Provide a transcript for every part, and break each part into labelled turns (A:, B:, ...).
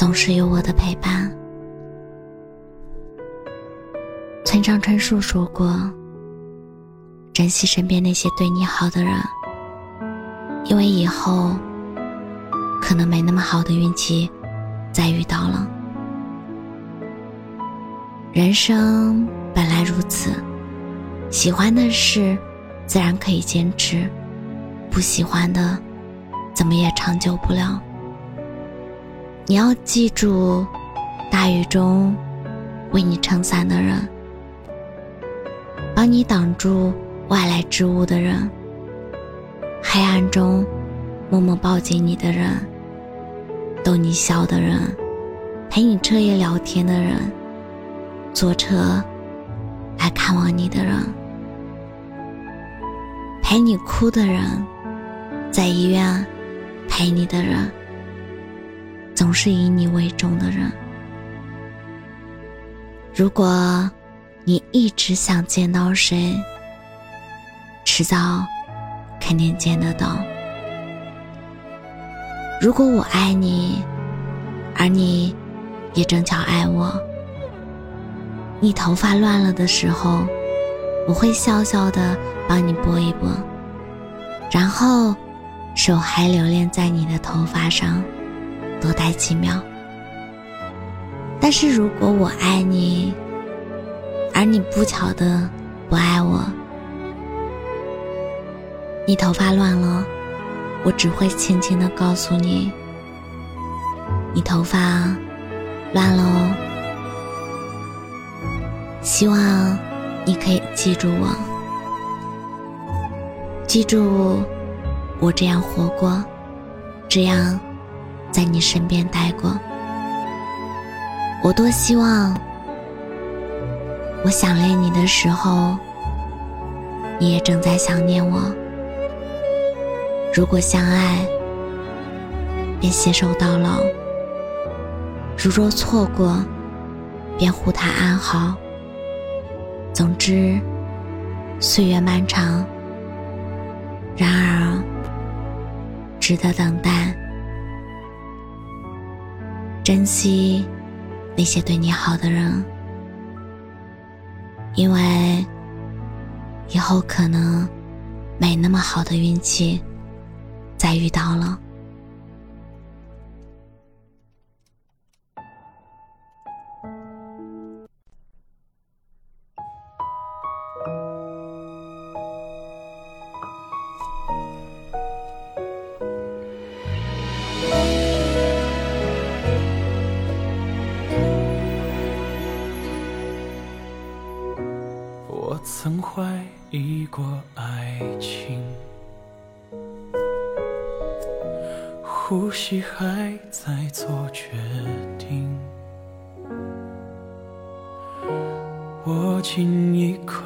A: 总是有我的陪伴。村上春树说过：“珍惜身边那些对你好的人，因为以后可能没那么好的运气再遇到了。人生本来如此，喜欢的事自然可以坚持，不喜欢的怎么也长久不了。你要记住，大雨中为你撑伞的人。”帮你挡住外来之物的人，黑暗中默默抱紧你的人，逗你笑的人，陪你彻夜聊天的人，坐车来看望你的人，陪你哭的人，在医院陪你的人，总是以你为重的人。如果。你一直想见到谁，迟早肯定见得到。如果我爱你，而你也正巧爱我，你头发乱了的时候，我会笑笑的帮你拨一拨，然后手还留恋在你的头发上，多待几秒。但是如果我爱你，而你不巧的不爱我，你头发乱了，我只会轻轻的告诉你，你头发乱了哦。希望你可以记住我，记住我这样活过，这样在你身边待过，我多希望。我想念你的时候，你也正在想念我。如果相爱，便携手到老；如若错过，便护他安好。总之，岁月漫长，然而值得等待。珍惜那些对你好的人。因为以后可能没那么好的运气再遇到了。
B: 曾怀疑过爱情，呼吸还在做决定，握紧一块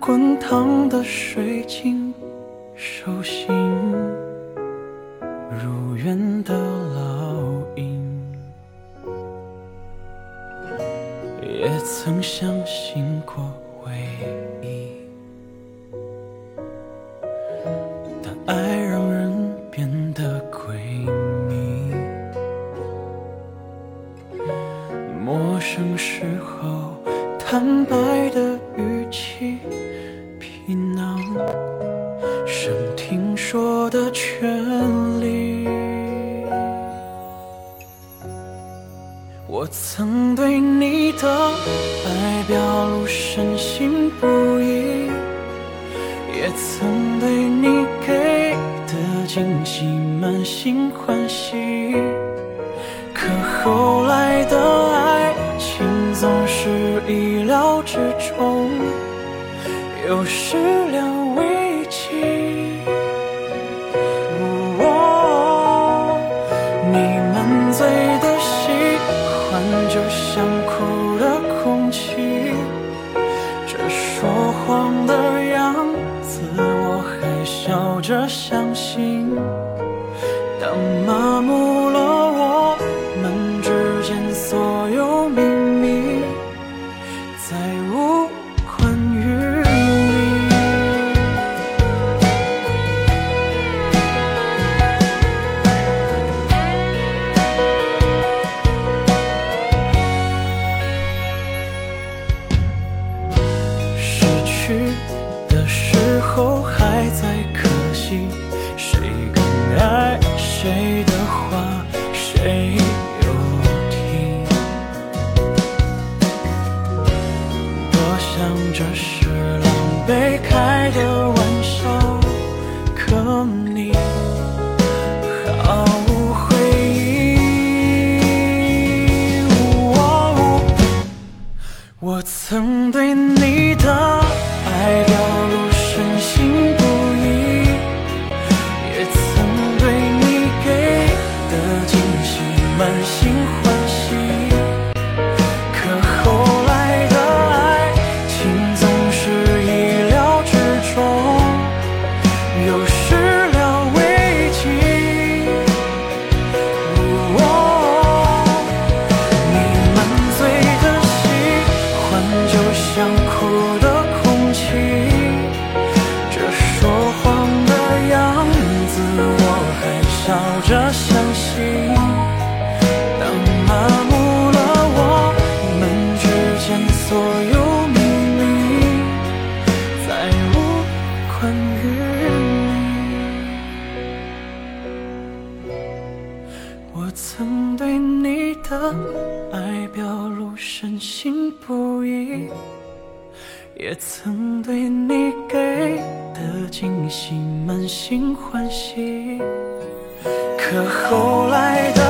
B: 滚烫的水晶，手心如愿的烙印，也曾相信过。回忆但爱让人变得诡秘。陌生时候坦白的语气，皮囊剩听说的权利。我曾也曾对你给的惊喜满心欢喜。可后来的爱情总是意料之中，有始料笑着相信，当麻木。you 曾对你的爱表露深信不疑。也曾对你给的惊喜满心欢喜，可后来的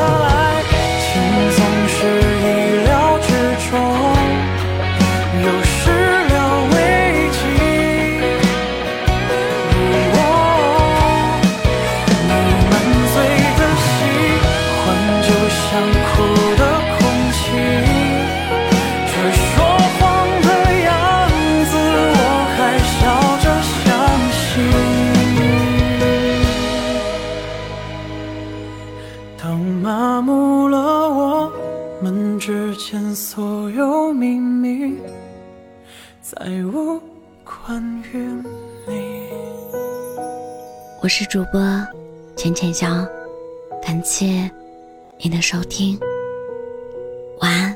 B: 当麻木了我们之间所有秘密，再无关于你。
A: 我是主播浅浅笑，感谢你的收听。晚安